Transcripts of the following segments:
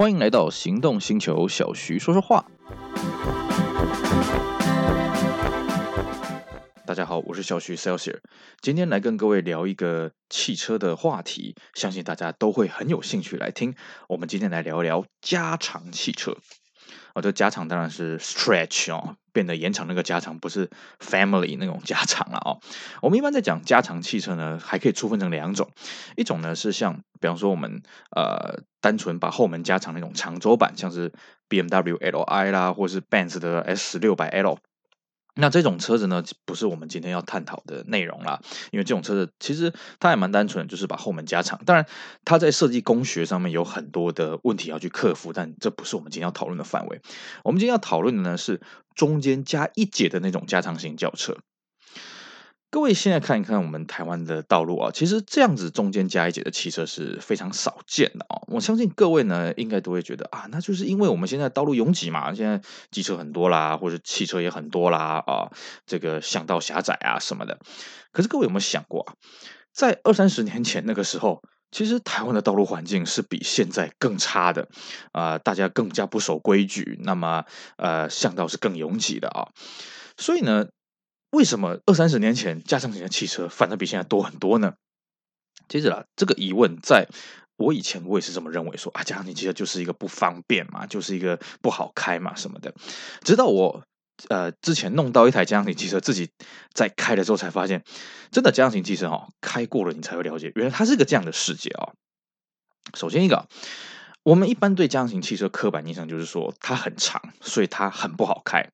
欢迎来到行动星球，小徐说说话。大家好，我是小徐，Selsir 今天来跟各位聊一个汽车的话题，相信大家都会很有兴趣来听。我们今天来聊一聊加长汽车。哦，这加长当然是 stretch 哦，变得延长那个加长，不是 family 那种加长了哦。我们一般在讲加长汽车呢，还可以粗分成两种，一种呢是像，比方说我们呃单纯把后门加长那种长轴版，像是 BMW Li 啦，或是 Benz 的 S 六百 L。那这种车子呢，不是我们今天要探讨的内容啦，因为这种车子其实它还蛮单纯，就是把后门加长。当然，它在设计工学上面有很多的问题要去克服，但这不是我们今天要讨论的范围。我们今天要讨论的呢，是中间加一节的那种加长型轿车。各位现在看一看我们台湾的道路啊，其实这样子中间加一节的汽车是非常少见的啊。我相信各位呢，应该都会觉得啊，那就是因为我们现在道路拥挤嘛，现在机车很多啦，或者汽车也很多啦啊，这个巷道狭窄啊什么的。可是各位有没有想过啊，在二三十年前那个时候，其实台湾的道路环境是比现在更差的啊，大家更加不守规矩，那么呃，巷道是更拥挤的啊，所以呢。为什么二三十年前加长型的汽车反而比现在多很多呢？接着啊，这个疑问在我以前我也是这么认为说，说啊，加长型汽车就是一个不方便嘛，就是一个不好开嘛什么的。直到我呃之前弄到一台加长型汽车，自己在开的时候才发现，真的加长型汽车哦，开过了你才会了解，原来它是一个这样的世界哦。首先一个。我们一般对加长型汽车刻板印象就是说它很长，所以它很不好开。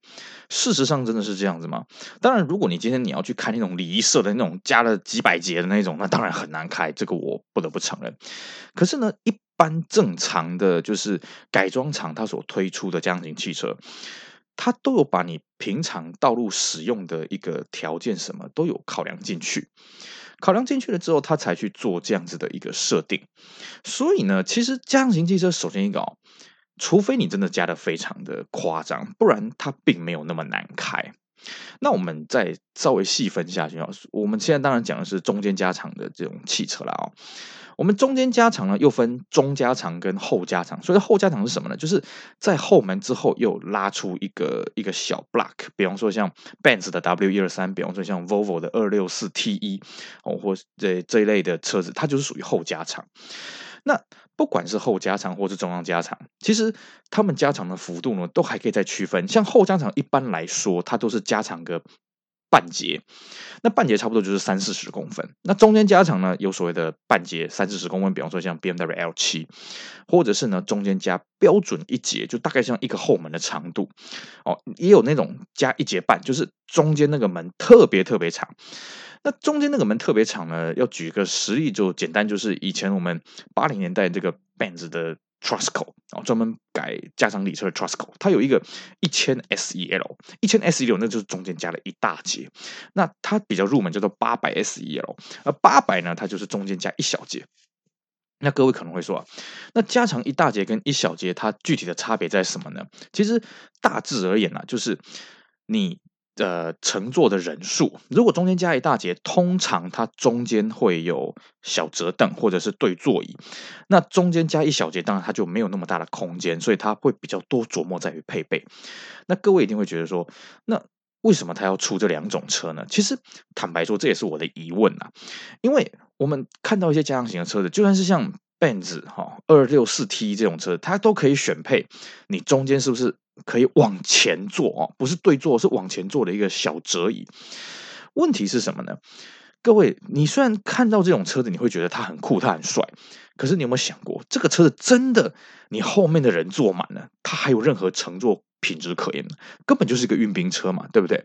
事实上真的是这样子吗？当然，如果你今天你要去开那种礼仪社的那种加了几百节的那种，那当然很难开，这个我不得不承认。可是呢，一般正常的就是改装厂它所推出的加长型汽车，它都有把你平常道路使用的一个条件什么都有考量进去。考量进去了之后，他才去做这样子的一个设定。所以呢，其实家用型汽车首先一个哦，除非你真的加的非常的夸张，不然它并没有那么难开。那我们再稍微细分下去啊，我们现在当然讲的是中间加长的这种汽车了啊。我们中间加长呢，又分中加长跟后加长。所以后加长是什么呢？就是在后门之后又拉出一个一个小 block，比方说像 Benz 的 W 一二三，比方说像 Volvo 的二六四 T 一哦，或这这一类的车子，它就是属于后加长。那不管是后加长或是中央加长，其实他们加长的幅度呢，都还可以再区分。像后加长一般来说，它都是加长个。半节，那半节差不多就是三四十公分。那中间加长呢，有所谓的半节三四十公分，比方说像 BMW L 七，或者是呢中间加标准一节，就大概像一个后门的长度哦。也有那种加一节半，就是中间那个门特别特别长。那中间那个门特别长呢，要举个实例，就简单，就是以前我们八零年代这个 Benz 的。Trasco 啊，专门改加长里程的 Trasco，它有一个一千 S E L，一千 S E L 那就是中间加了一大节。那它比较入门叫做八百 S E L，而八百呢，它就是中间加一小节。那各位可能会说啊，那加长一大节跟一小节，它具体的差别在什么呢？其实大致而言呢，就是你。呃，乘坐的人数，如果中间加一大节，通常它中间会有小折凳或者是对座椅。那中间加一小节，当然它就没有那么大的空间，所以它会比较多琢磨在于配备。那各位一定会觉得说，那为什么它要出这两种车呢？其实坦白说，这也是我的疑问啊。因为我们看到一些加长型的车子，就算是像 Benz 哈二六四 T 这种车，它都可以选配，你中间是不是？可以往前坐哦，不是对坐，是往前坐的一个小折椅。问题是什么呢？各位，你虽然看到这种车子，你会觉得它很酷，它很帅，可是你有没有想过，这个车子真的，你后面的人坐满了，它还有任何乘坐品质可言吗？根本就是一个运兵车嘛，对不对？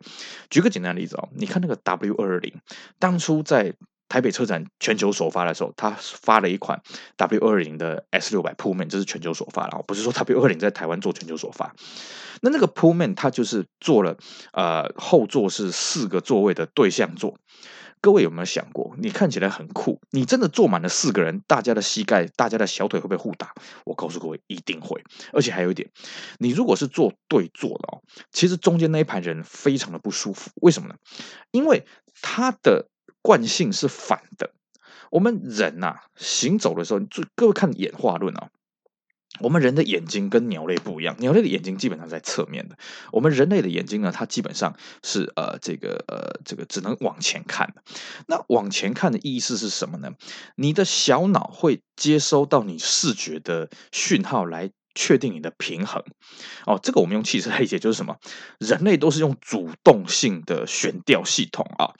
举个简单的例子哦，你看那个 W 二二零，当初在。台北车展全球首发的时候，他发了一款 W 二零的 S 六百 Pullman，这是全球首发，然后不是说 W 二零在台湾做全球首发。那那个 Pullman 它就是做了，呃，后座是四个座位的对向座。各位有没有想过，你看起来很酷，你真的坐满了四个人，大家的膝盖、大家的小腿会不会互打？我告诉各位，一定会。而且还有一点，你如果是坐对座的哦，其实中间那一排人非常的不舒服。为什么呢？因为它的。惯性是反的。我们人呐、行走的时候，各位看演化论啊，我们人的眼睛跟鸟类不一样，鸟类的眼睛基本上在侧面的，我们人类的眼睛呢，它基本上是呃这个呃这个只能往前看的。那往前看的意思是什么呢？你的小脑会接收到你视觉的讯号来确定你的平衡。哦，这个我们用汽车来理解就是什么？人类都是用主动性的悬吊系统啊。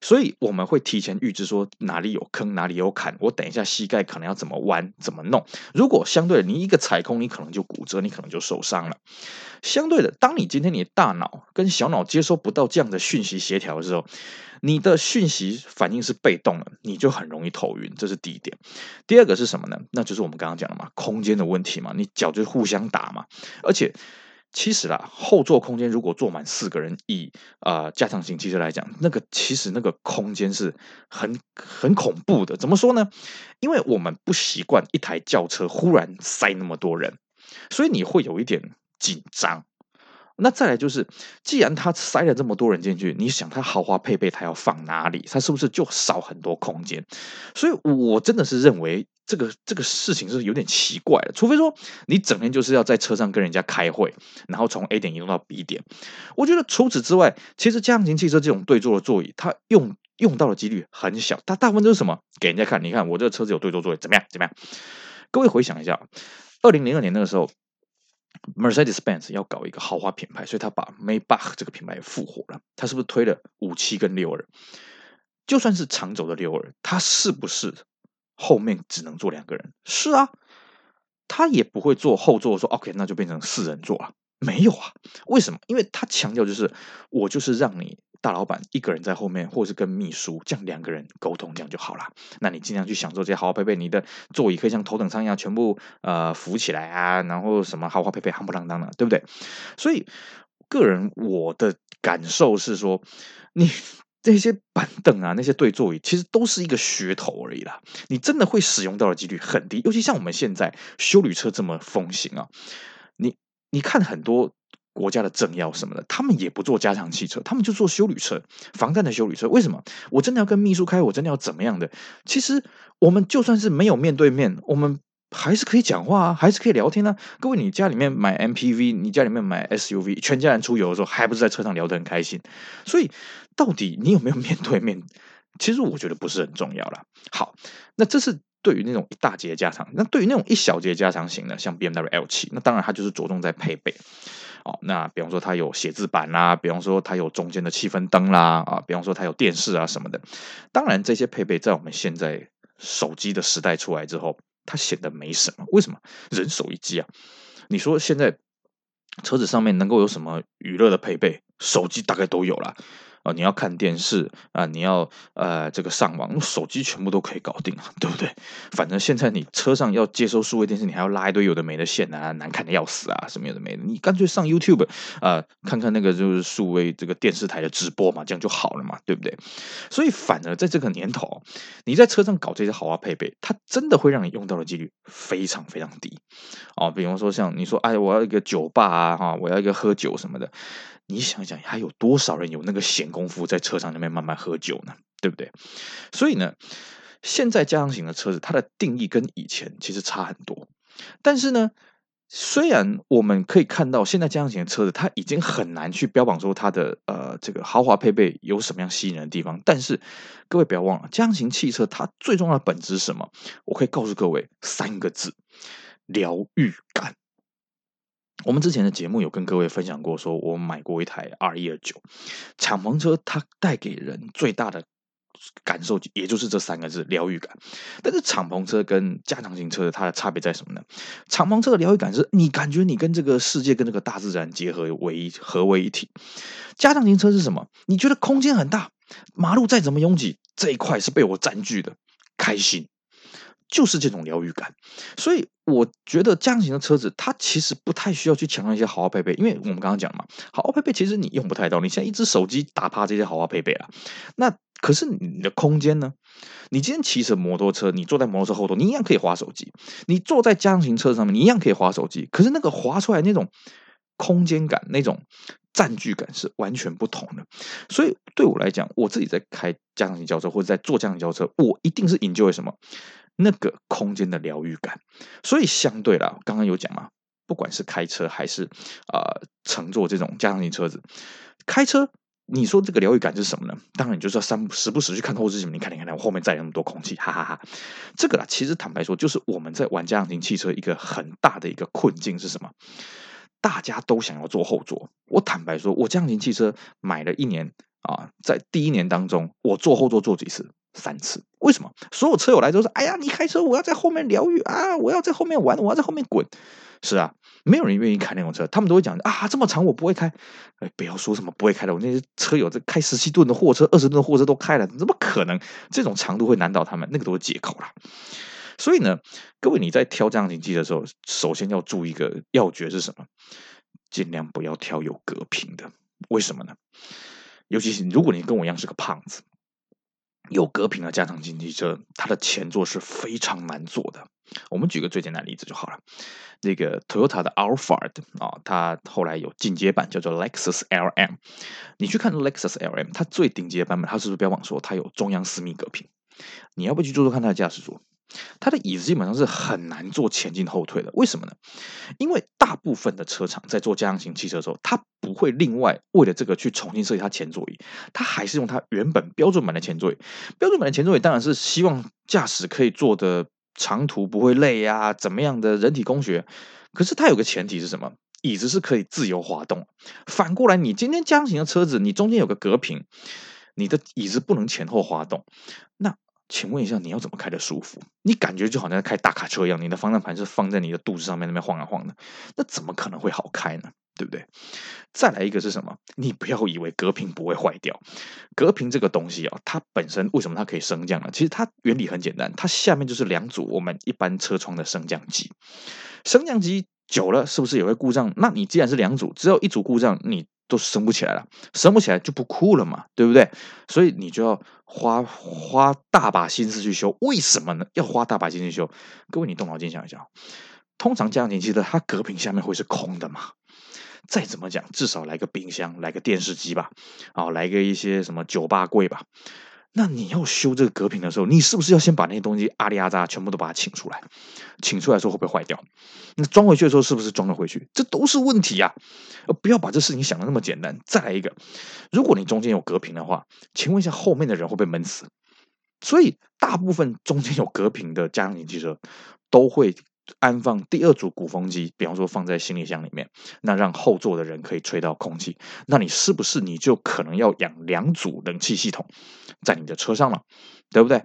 所以我们会提前预知说哪里有坑，哪里有坎，我等一下膝盖可能要怎么弯，怎么弄。如果相对的你一个踩空，你可能就骨折，你可能就受伤了。相对的，当你今天你的大脑跟小脑接收不到这样的讯息协调的时候，你的讯息反应是被动的，你就很容易头晕。这是第一点。第二个是什么呢？那就是我们刚刚讲的嘛，空间的问题嘛，你脚就互相打嘛，而且。其实啦，后座空间如果坐满四个人，以啊、加长型汽车来讲，那个其实那个空间是很很恐怖的。怎么说呢？因为我们不习惯一台轿车忽然塞那么多人，所以你会有一点紧张。那再来就是，既然他塞了这么多人进去，你想他豪华配备他要放哪里？他是不是就少很多空间？所以我真的是认为这个这个事情是有点奇怪的。除非说你整天就是要在车上跟人家开会，然后从 A 点移动到 B 点。我觉得除此之外，其实加长型汽车这种对座的座椅，它用用到的几率很小。它大部分都是什么？给人家看，你看我这个车子有对座座椅，怎么样？怎么样？各位回想一下，二零零二年那个时候。Mercedes-Benz 要搞一个豪华品牌，所以他把 Maybach 这个品牌复活了。他是不是推了五七跟六二？就算是长轴的六二，它是不是后面只能坐两个人？是啊，他也不会坐后座说 OK，那就变成四人座了。没有啊，为什么？因为他强调就是我就是让你。大老板一个人在后面，或是跟秘书这样两个人沟通，这样就好了。那你尽量去享受这些豪华配备，你的座椅可以像头等舱一样全部呃浮起来啊，然后什么豪华配备夯不啷当的，对不对？所以个人我的感受是说，你这些板凳啊，那些对座椅，其实都是一个噱头而已啦。你真的会使用到的几率很低，尤其像我们现在修旅车这么风行啊，你你看很多。国家的政要什么的，他们也不做加长汽车，他们就做修旅车，防弹的修旅车。为什么？我真的要跟秘书开，我真的要怎么样的？其实我们就算是没有面对面，我们还是可以讲话啊，还是可以聊天啊。各位，你家里面买 MPV，你家里面买 SUV，全家人出游的时候，还不是在车上聊得很开心？所以，到底你有没有面对面？其实我觉得不是很重要啦。好，那这是。对于那种一大节加长，那对于那种一小节加长型的，像 BMW L 七，那当然它就是着重在配备。哦，那比方说它有写字板啦，比方说它有中间的气氛灯啦，啊，比方说它有电视啊什么的。当然这些配备在我们现在手机的时代出来之后，它显得没什么。为什么？人手一机啊！你说现在车子上面能够有什么娱乐的配备？手机大概都有了。啊，你要看电视啊，你要呃这个上网，手机全部都可以搞定啊，对不对？反正现在你车上要接收数位电视，你还要拉一堆有的没的线啊，难看的要死啊，什么有的没的，你干脆上 YouTube 啊，看看那个就是数位这个电视台的直播嘛，这样就好了嘛，对不对？所以反而在这个年头，你在车上搞这些豪华配备，它真的会让你用到的几率非常非常低哦。比方说像你说，哎，我要一个酒吧啊，哈，我要一个喝酒什么的。你想想，还有多少人有那个闲工夫在车上那边慢慢喝酒呢？对不对？所以呢，现在加长型的车子，它的定义跟以前其实差很多。但是呢，虽然我们可以看到现在加长型的车子，它已经很难去标榜说它的呃这个豪华配备有什么样吸引人的地方。但是各位不要忘了，加长型汽车它最重要的本质是什么？我可以告诉各位三个字：疗愈感。我们之前的节目有跟各位分享过，说我买过一台 R 一二九敞篷车，它带给人最大的感受，也就是这三个字疗愈感。但是敞篷车跟加长型车的它的差别在什么呢？敞篷车的疗愈感是你感觉你跟这个世界跟这个大自然结合为一合为一体。加长型车是什么？你觉得空间很大，马路再怎么拥挤，这一块是被我占据的，开心。就是这种疗愈感，所以我觉得这样型的车子，它其实不太需要去强调一些豪华配备，因为我们刚刚讲嘛，豪华配备其实你用不太到，你现在一只手机打趴这些豪华配备了，那可是你的空间呢？你今天骑着摩托车，你坐在摩托车后头，你一样可以滑手机；你坐在加长型车上面，你一样可以滑手机。可是那个滑出来那种空间感、那种占据感是完全不同的。所以对我来讲，我自己在开加长型轿车或者在坐加长型轿车，我一定是 enjoy 什么？那个空间的疗愈感。所以相对啦，刚刚有讲嘛，不管是开车还是啊、乘坐这种加长型车子，开车。你说这个疗愈感是什么呢？当然，你就是要三时不时去看后视镜。你看，你看，我后面载那么多空气，哈哈哈，哈。这个啦，其实坦白说，就是我们在玩家长型汽车一个很大的一个困境是什么？大家都想要坐后座。我坦白说，我家长型汽车买了一年啊，在第一年当中，我坐后座坐几次？三次。为什么？所有车友来都是：“哎呀，你开车，我要在后面疗愈啊，我要在后面玩，我要在后面滚。”是啊。没有人愿意开那种车，他们都会讲啊，这么长我不会开。哎，不要说什么不会开的，我那些车友在开十七吨的货车、二十吨的货车都开了，怎么可能？这种长度会难倒他们，那个都是借口啦。所以呢，各位你在挑这样型机的时候，首先要注意一个要诀是什么？尽量不要挑有隔屏的。为什么呢？尤其是如果你跟我一样是个胖子，有隔屏的加长经济车，它的前座是非常难坐的。我们举个最简单的例子就好了。那个 Toyota 的 Alphard 啊，它后来有进阶版叫做 Lexus LM。你去看 Lexus LM，它最顶级的版本，它是不是标榜说它有中央私密隔屏？你要不去坐坐看它的驾驶座？它的椅子基本上是很难做前进后退的。为什么呢？因为大部分的车厂在做加长型汽车的时候，它不会另外为了这个去重新设计它前座椅，它还是用它原本标准版的前座椅。标准版的前座椅当然是希望驾驶可以坐的。长途不会累呀、怎么样的人体工学？可是它有个前提是什么？椅子是可以自由滑动。反过来，你今天加长型的车子，你中间有个隔屏，你的椅子不能前后滑动。那请问一下，你要怎么开得舒服？你感觉就好像开大卡车一样，你的方向盘是放在你的肚子上面那边晃啊晃的，那怎么可能会好开呢？对不对？再来一个是什么？你不要以为隔屏不会坏掉，隔屏这个东西啊，它本身为什么它可以升降呢？其实它原理很简单，它下面就是两组我们一般车窗的升降机，升降机久了是不是也会故障？那你既然是两组，只有一组故障，你都升不起来了，升不起来就不酷了嘛，对不对？所以你就要花花大把心思去修。为什么呢？要花大把心思去修？各位，你动脑筋想一想，通常加长型汽车它隔屏下面会是空的嘛？再怎么讲，至少来个冰箱，来个电视机吧，啊，来个一些什么酒吧柜吧。那你要修这个隔屏的时候，你是不是要先把那些东西阿里阿扎全部都把它请出来？请出来的时候会不会坏掉？那装回去的时候是不是装得回去？这都是问题呀！不要把这事情想得那么简单。再来一个，如果你中间有隔屏的话，请问一下后面的人会不会闷死？所以大部分中间有隔屏的家用型汽车都会。安放第二组鼓风机，比方说放在行李箱里面，那让后座的人可以吹到空气。那你是不是你就可能要养两组冷气系统在你的车上了，对不对？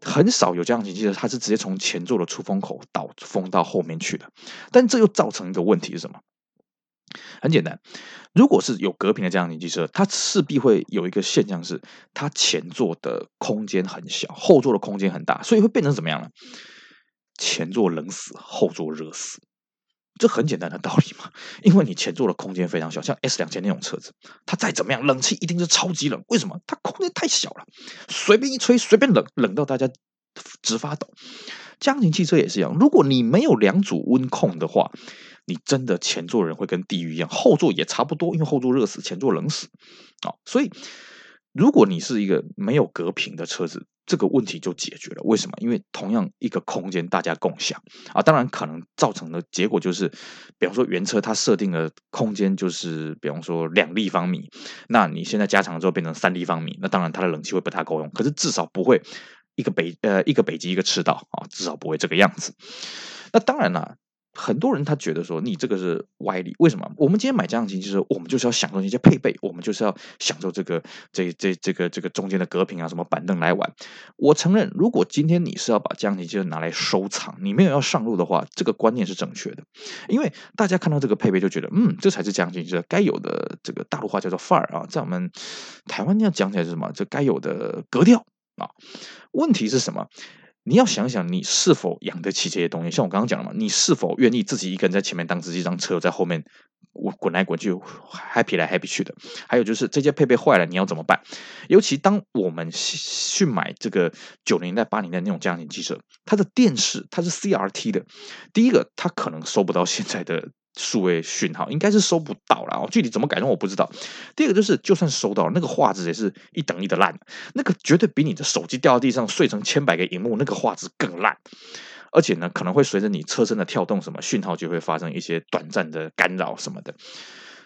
很少有这样的机车，它是直接从前座的出风口导风到后面去的。但这又造成一个问题是什么？很简单，如果是有隔屏的这样的机车，它势必会有一个现象是，它前座的空间很小，后座的空间很大，所以会变成怎么样呢？前座冷死，后座热死，这很简单的道理嘛。因为你前座的空间非常小，像 S 两千那种车子，它再怎么样，冷气一定是超级冷。为什么？它空间太小了，随便一吹，随便冷，冷到大家直发抖。家庭汽车也是一样，如果你没有两组温控的话，你真的前座人会跟地狱一样，后座也差不多，因为后座热死，前座冷死。啊，所以。如果你是一个没有隔屏的车子，这个问题就解决了。为什么？因为同样一个空间大家共享啊，当然可能造成的结果就是，比方说原车它设定的空间就是，比方说两立方米，那你现在加长之后变成三立方米，那当然它的冷气会不太够用，可是至少不会一个北呃一个北极一个赤道啊，至少不会这个样子。那当然了。很多人他觉得说你这个是歪理，为什么？我们今天买加长型汽车，我们就是要享受那些配备，我们就是要享受这个这这这个这个中间的隔屏啊，什么板凳来玩。我承认，如果今天你是要把加长型汽车拿来收藏，你没有要上路的话，这个观念是正确的，因为大家看到这个配备就觉得，嗯，这才是加长型汽车该有的这个大陆话叫做范儿啊，在我们台湾要讲起来是什么？这该有的格调啊。问题是什么？你要想想，你是否养得起这些东西？像我刚刚讲了嘛，你是否愿意自己一个人在前面当司机，让车在后面我滚来滚去，happy 来 happy 去的？还有就是这些配备坏了，你要怎么办？尤其当我们去买这个九零代、八零代那种加长型汽车，它的电视它是 CRT 的，第一个它可能收不到现在的数位讯号，应该是收不到了哦。具体怎么改动我不知道。第二个就是，就算收到了，那个画质也是一等一的烂，那个绝对比你的手机掉到地上碎成千百个萤幕那个画质更烂。而且呢，可能会随着你车身的跳动，什么讯号就会发生一些短暂的干扰什么的。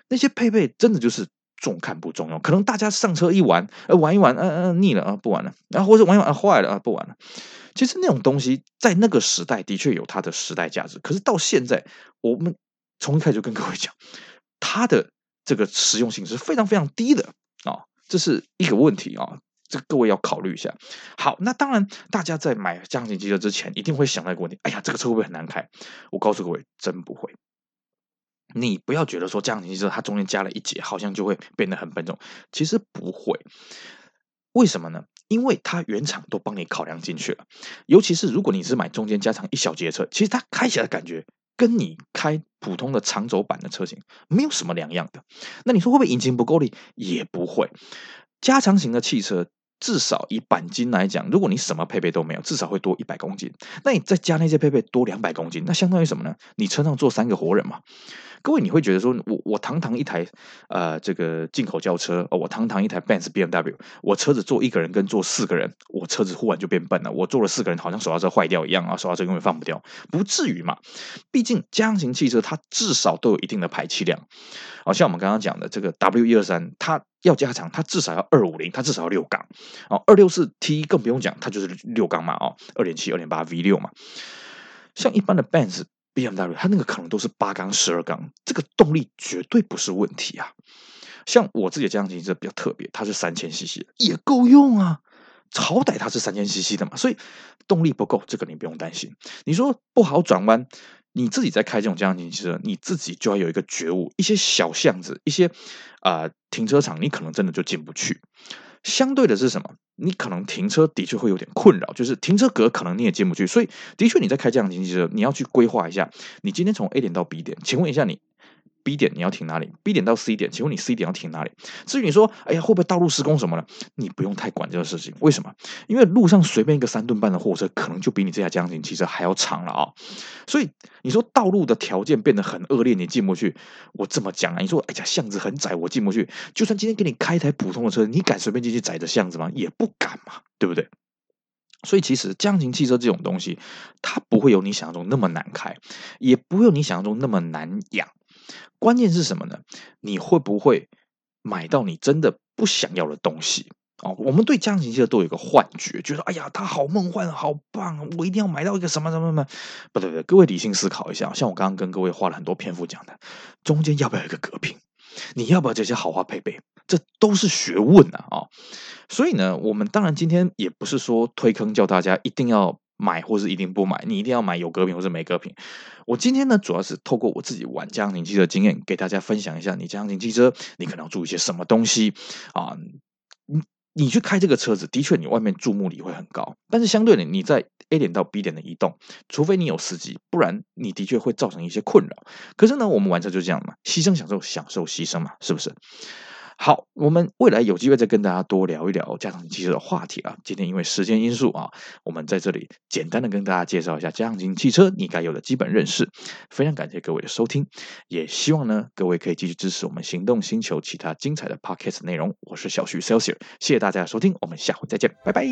那些配备真的就是重看不重用，可能大家上车一玩，呃，玩一玩，嗯、呃、嗯，腻了啊，不玩了，然后或者玩一玩，坏了啊，不玩了。其实那种东西在那个时代的确有它的时代价值，可是到现在，我们从一开始就跟各位讲，它的这个实用性是非常非常低的啊、这是一个问题啊。哦这各位要考虑一下。好，那当然，大家在买家用汽车之前，一定会想到一个问题：哎呀，这个车会不会很难开？我告诉各位，真不会。你不要觉得说家用汽车它中间加了一节，好像就会变得很笨重。其实不会。为什么呢？因为它原厂都帮你考量进去了。尤其是如果你是买中间加长一小节车，其实它开起来感觉跟你开普通的长轴版的车型没有什么两样的。那你说会不会引擎不够力？也不会。加长型的汽车。至少以钣金来讲，如果你什么配备都没有，至少会多一百公斤。那你再加那些配备，多两百公斤，那相当于什么呢？你车上坐三个活人嘛。各位，你会觉得说，我我堂堂一台呃这个进口轿车，哦，我堂堂一台 Benz BMW，我车子坐一个人跟坐四个人，我车子忽然就变笨了。我坐了四个人，好像手刹车坏掉一样啊，手刹车永远放不掉，不至于嘛。毕竟家用型汽车它至少都有一定的排气量，好像我们刚刚讲的这个 W 一二三，它要加长，它至少要二五零，它至少要六缸哦，二六四 T 更不用讲，它就是六缸嘛，哦，二点七、二点八 V 六嘛，像一般的 Benz。BMW 它那个可能都是八缸、十二缸，这个动力绝对不是问题啊。像我自己的家用汽车比较特别，它是三千 CC 的，也够用啊。好歹它是三千 CC 的嘛，所以动力不够，这个你不用担心。你说不好转弯，你自己在开这种家用汽车，你自己就要有一个觉悟，一些小巷子、一些啊、停车场，你可能真的就进不去。相对的是什么？你可能停车的确会有点困扰，就是停车格可能你也进不去，所以的确你在开这样的经济车，你要去规划一下，你今天从 A 点到 B 点，请问一下你。B 点你要停哪里？B 点到 C 点，请问你 C 点要停哪里？至于你说，哎呀，会不会道路施工什么的？你不用太管这个事情。为什么？因为路上随便一个三吨半的货车，可能就比你这台家用型汽车还要长了啊、所以你说道路的条件变得很恶劣，你进不去。我这么讲啊，你说，哎呀，巷子很窄，我进不去。就算今天给你开一台普通的车，你敢随便进去窄的巷子吗？也不敢嘛，对不对？所以其实家用型汽车这种东西，它不会有你想象中那么难开，也不会有你想象中那么难养。关键是什么呢？你会不会买到你真的不想要的东西哦？我们对家用型汽车都有一个幻觉，觉得哎呀，它好梦幻，好棒，我一定要买到一个什么什么什么。不对不对，各位理性思考一下，像我刚刚跟各位花了很多篇幅讲的，中间要不要一个隔屏？你要不要这些豪华配备？这都是学问啊！所以呢，我们当然今天也不是说推坑叫大家一定要。买或是一定不买，你一定要买有隔屏或是没隔屏。我今天呢，主要是透过我自己玩家用型汽车的经验，给大家分享一下，你家用型汽车你可能要注意一些什么东西啊？你你去开这个车子，的确你外面注目礼会很高，但是相对的，你在 A 点到 B 点的移动，除非你有司机，不然你的确会造成一些困扰。可是呢，我们玩车就这样嘛，牺牲享受，享受牺牲嘛，是不是？好，我们未来有机会再跟大家多聊一聊家用型汽车的话题啊。今天因为时间因素啊，我们在这里简单的跟大家介绍一下家用型汽车你该有的基本认识。非常感谢各位的收听，也希望呢各位可以继续支持我们行动星球其他精彩的 Podcast 内容。我是小徐 Celsius，谢谢大家的收听，我们下回再见，拜拜。